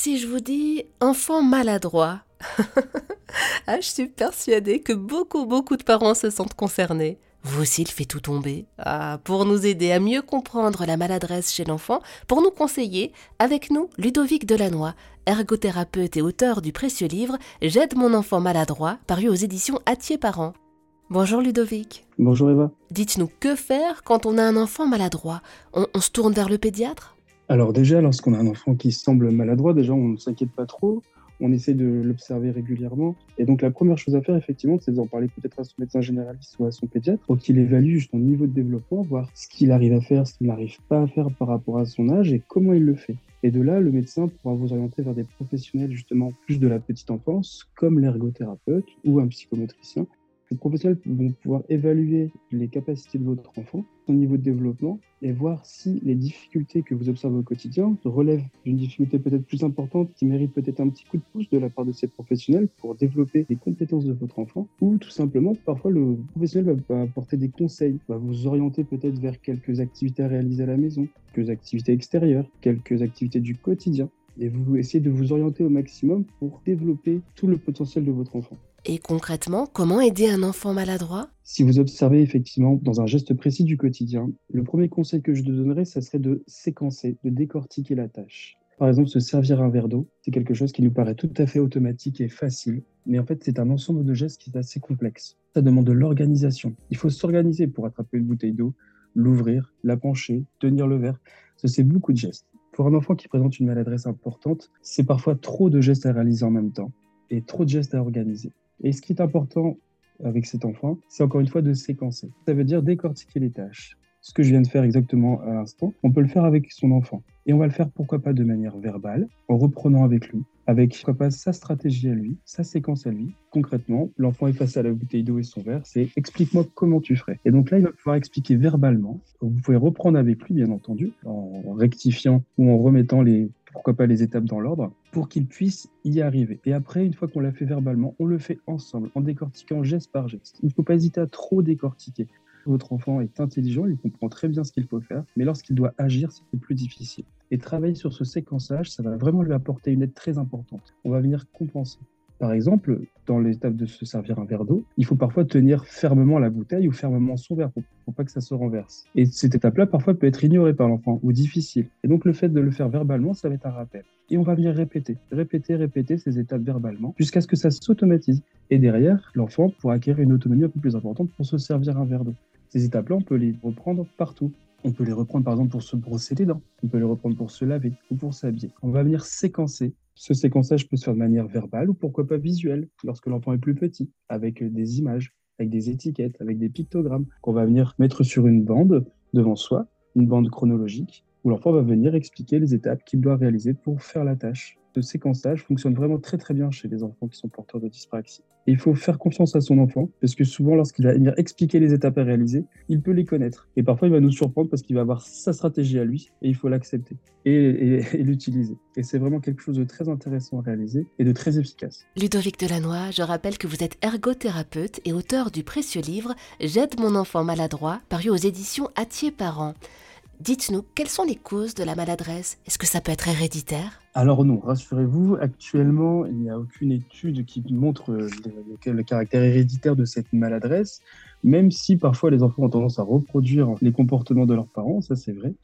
Si je vous dis enfant maladroit, ah, je suis persuadée que beaucoup, beaucoup de parents se sentent concernés. Vous aussi, il fait tout tomber. Ah, pour nous aider à mieux comprendre la maladresse chez l'enfant, pour nous conseiller, avec nous, Ludovic Delannoy, ergothérapeute et auteur du précieux livre J'aide mon enfant maladroit, paru aux éditions Atier Parents. Bonjour Ludovic. Bonjour Eva. Dites-nous que faire quand on a un enfant maladroit? On, on se tourne vers le pédiatre? Alors déjà, lorsqu'on a un enfant qui semble maladroit, déjà on ne s'inquiète pas trop on essaie de l'observer régulièrement. Et donc la première chose à faire, effectivement, c'est d'en parler peut-être à son médecin généraliste ou à son pédiatre pour qu'il évalue son niveau de développement, voir ce qu'il arrive à faire, ce qu'il n'arrive pas à faire par rapport à son âge et comment il le fait. Et de là, le médecin pourra vous orienter vers des professionnels justement plus de la petite enfance, comme l'ergothérapeute ou un psychomotricien, les professionnels vont pouvoir évaluer les capacités de votre enfant, son niveau de développement, et voir si les difficultés que vous observez au quotidien relèvent d'une difficulté peut-être plus importante qui mérite peut-être un petit coup de pouce de la part de ces professionnels pour développer les compétences de votre enfant, ou tout simplement, parfois le professionnel va apporter des conseils, va vous orienter peut-être vers quelques activités à réaliser à la maison, quelques activités extérieures, quelques activités du quotidien et vous essayez de vous orienter au maximum pour développer tout le potentiel de votre enfant. Et concrètement, comment aider un enfant maladroit? Si vous observez effectivement dans un geste précis du quotidien, le premier conseil que je te donnerais, ça serait de séquencer, de décortiquer la tâche. Par exemple, se servir un verre d'eau, c'est quelque chose qui nous paraît tout à fait automatique et facile, mais en fait, c'est un ensemble de gestes qui est assez complexe. Ça demande de l'organisation. Il faut s'organiser pour attraper une bouteille d'eau, l'ouvrir, la pencher, tenir le verre. C'est beaucoup de gestes. Pour un enfant qui présente une maladresse importante, c'est parfois trop de gestes à réaliser en même temps et trop de gestes à organiser. Et ce qui est important avec cet enfant, c'est encore une fois de séquencer. Ça veut dire décortiquer les tâches. Ce que je viens de faire exactement à l'instant, on peut le faire avec son enfant. Et on va le faire pourquoi pas de manière verbale, en reprenant avec lui, avec pourquoi pas sa stratégie à lui, sa séquence à lui. Concrètement, l'enfant est face à la bouteille d'eau et son verre, c'est explique-moi comment tu ferais. Et donc là, il va pouvoir expliquer verbalement. Vous pouvez reprendre avec lui, bien entendu, en rectifiant ou en remettant les pourquoi pas les étapes dans l'ordre, pour qu'il puisse y arriver. Et après, une fois qu'on l'a fait verbalement, on le fait ensemble, en décortiquant geste par geste. Il ne faut pas hésiter à trop décortiquer. Votre enfant est intelligent, il comprend très bien ce qu'il faut faire, mais lorsqu'il doit agir, c'est plus difficile. Et travailler sur ce séquençage, ça va vraiment lui apporter une aide très importante. On va venir compenser. Par exemple, dans l'étape de se servir un verre d'eau, il faut parfois tenir fermement la bouteille ou fermement son verre pour, pour pas que ça se renverse. Et cette étape-là, parfois, peut être ignorée par l'enfant ou difficile. Et donc, le fait de le faire verbalement, ça va être un rappel. Et on va venir répéter, répéter, répéter ces étapes verbalement jusqu'à ce que ça s'automatise. Et derrière, l'enfant pourra acquérir une autonomie un peu plus importante pour se servir un verre d'eau. Ces étapes-là, on peut les reprendre partout. On peut les reprendre par exemple pour se brosser les dents, on peut les reprendre pour se laver ou pour s'habiller. On va venir séquencer. Ce séquençage peut se faire de manière verbale ou pourquoi pas visuelle lorsque l'enfant est plus petit, avec des images, avec des étiquettes, avec des pictogrammes qu'on va venir mettre sur une bande devant soi, une bande chronologique, où l'enfant va venir expliquer les étapes qu'il doit réaliser pour faire la tâche ce séquençage fonctionne vraiment très très bien chez les enfants qui sont porteurs de dyspraxie. Il faut faire confiance à son enfant, parce que souvent lorsqu'il va venir expliquer les étapes à réaliser, il peut les connaître. Et parfois il va nous surprendre parce qu'il va avoir sa stratégie à lui, et il faut l'accepter et, l'utiliser. Et c'est vraiment quelque chose de très intéressant à réaliser et de très efficace. Ludovic Delannoy, je rappelle que vous êtes ergothérapeute et auteur du précieux livre J'aide mon enfant maladroit, paru aux éditions Atier Parents. Dites-nous, quelles sont les causes de la maladresse? Est-ce que ça peut être héréditaire? Alors non, rassurez-vous, actuellement, il n'y a aucune étude qui montre le, le, caractère héréditaire de cette maladresse, même si parfois les enfants ont tendance à reproduire les comportements de leurs parents, ça c'est vrai.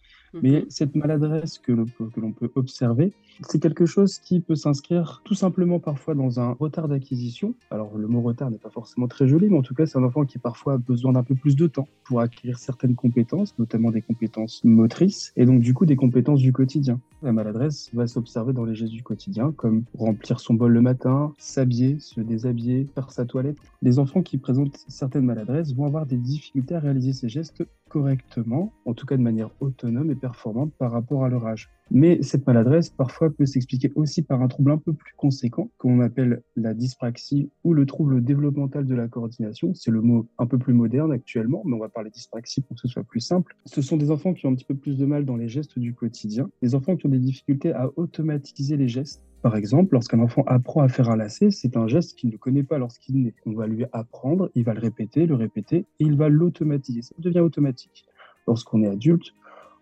Mais mhm. cette maladresse que l'on peut observer, c'est quelque chose qui peut s'inscrire tout simplement parfois dans un retard d'acquisition. Alors le mot retard n'est pas forcément très joli, mais en tout cas c'est un enfant qui parfois a besoin d'un peu plus de temps pour acquérir certaines compétences, notamment des compétences motrices, et donc du coup des compétences du quotidien. La maladresse va s'observer dans les gestes du quotidien, comme remplir son bol le matin, s'habiller, se déshabiller, faire sa toilette. Les enfants qui présentent certaines maladresses vont avoir des difficultés à réaliser ces gestes correctement, en tout cas de manière autonome et performante par rapport à leur âge. Mais cette maladresse, parfois, peut s'expliquer aussi par un trouble un peu plus conséquent, qu'on appelle la dyspraxie ou le trouble développemental de la coordination. C'est le mot un peu plus moderne actuellement, mais on va parler dyspraxie pour que ce soit plus simple. Ce sont des enfants qui ont un petit peu plus de mal dans les gestes du quotidien, des enfants qui ont des difficultés à automatiser les gestes par exemple, lorsqu'un enfant apprend à faire un lacet, c'est un geste qu'il ne connaît pas lorsqu'il naît. On va lui apprendre, il va le répéter, le répéter, et il va l'automatiser. Ça devient automatique. Lorsqu'on est adulte,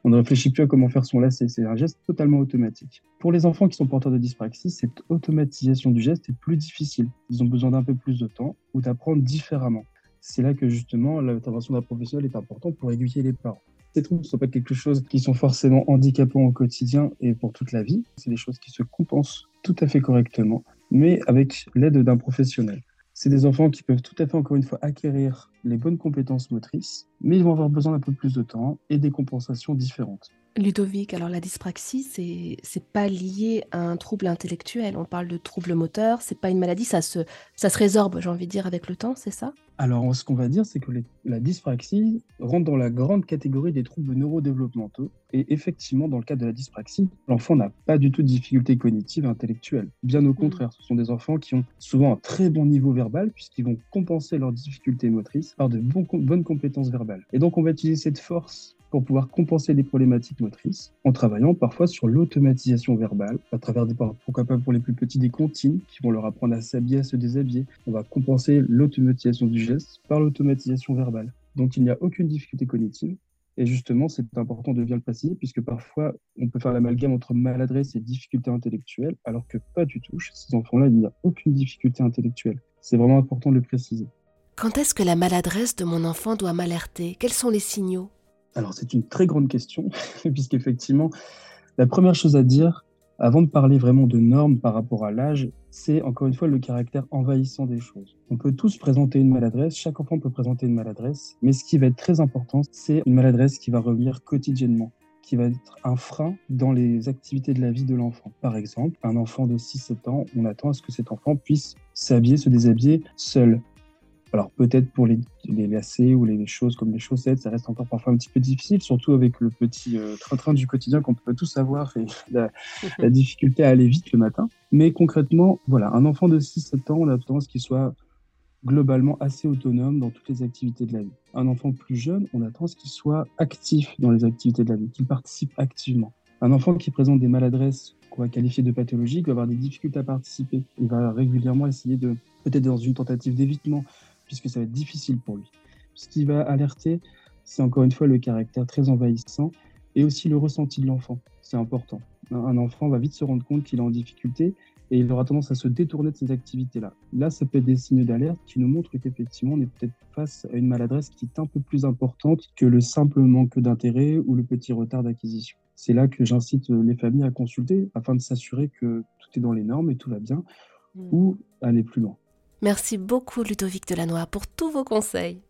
On ne réfléchit plus à comment faire son lacet, c'est un geste totalement automatique. Pour les enfants qui sont porteurs de dyspraxie, cette automatisation du geste est plus difficile. Ils ont besoin d'un peu plus de temps ou d'apprendre différemment. C'est là que justement l'intervention d'un professionnel est importante pour aiguiller les parents. Ces troubles ne sont pas quelque chose qui sont forcément handicapants au quotidien et pour toute la vie. C'est des choses qui se compensent tout à fait correctement, mais avec l'aide d'un professionnel. C'est des enfants qui peuvent tout à fait, encore une fois, acquérir les bonnes compétences motrices, mais ils vont avoir besoin d'un peu plus de temps et des compensations différentes. Ludovic, alors la dyspraxie, c'est c'est pas lié à un trouble intellectuel. On parle de trouble moteur, c'est pas une maladie, ça se ça se résorbe, j'ai envie de dire, avec le temps, c'est ça? Alors, ce qu'on va dire, c'est que la dyspraxie rentre dans la grande catégorie des troubles neurodéveloppementaux. Et effectivement, dans le cas de la dyspraxie, l'enfant n'a pas du tout de difficultés cognitives et intellectuelles. Bien au mmh. contraire, ce sont des enfants qui ont souvent un très bon niveau verbal, puisqu'ils vont compenser leurs difficultés motrices par de bonnes compétences verbales. Et donc, on va utiliser cette force pour pouvoir compenser les problématiques motrices en travaillant parfois sur l'automatisation verbale à travers des pourquoi pas pour les plus petits des comptines qui vont leur apprendre à s'habiller, à se déshabiller. On va compenser l'automatisation du geste par l'automatisation verbale. Donc il n'y a aucune difficulté cognitive. Et justement, c'est important de bien le préciser, puisque parfois, on peut faire l'amalgame entre maladresse et difficulté intellectuelle, alors que pas du tout. Chez ces enfants-là, il n'y a aucune difficulté intellectuelle. C'est vraiment important de le préciser. Quand est-ce que la maladresse de mon enfant doit m'alerter? Quels sont les signaux? Alors, c'est une très grande question, puisqu'effectivement, la première chose à dire, avant de parler vraiment de normes par rapport à l'âge, c'est encore une fois le caractère envahissant des choses. On peut tous présenter une maladresse, chaque enfant peut présenter une maladresse, mais ce qui va être très important, c'est une maladresse qui va revenir quotidiennement qui va être un frein dans les activités de la vie de l'enfant. Par exemple, un enfant de 6-7 ans, on attend à ce que cet enfant puisse s'habiller, se déshabiller seul. Alors peut-être pour les, les, lacets ou les choses comme les chaussettes, ça reste encore parfois un petit peu difficile, surtout avec le petit euh, train-train du quotidien qu'on peut tous avoir et la, difficulté à aller vite le matin. Mais concrètement, voilà, un enfant de 6-7 ans, on a tendance qu'il soit globalement assez autonome dans toutes les activités de la vie. Un enfant plus jeune, on attend qu'il soit actif dans les activités de la vie, qu'il participe activement. Un enfant qui présente des maladresses qu'on va qualifier de pathologiques va avoir des difficultés à participer. Il va régulièrement essayer de, peut-être dans une tentative d'évitement, puisque ça va être difficile pour lui. Ce qui va alerter, c'est encore une fois le caractère très envahissant et aussi le ressenti de l'enfant. C'est important. Un enfant va vite se rendre compte qu'il est en difficulté et il aura tendance à se détourner de ces activités-là. Là, ça peut être des signes d'alerte qui nous montrent qu'effectivement, on est peut-être face à une maladresse qui est un peu plus importante que le simple manque d'intérêt ou le petit retard d'acquisition. C'est là que j'incite les familles à consulter afin de s'assurer que tout est dans les normes et tout va bien, mmh. ou aller plus loin. Merci beaucoup Ludovic Delannoy pour tous vos conseils.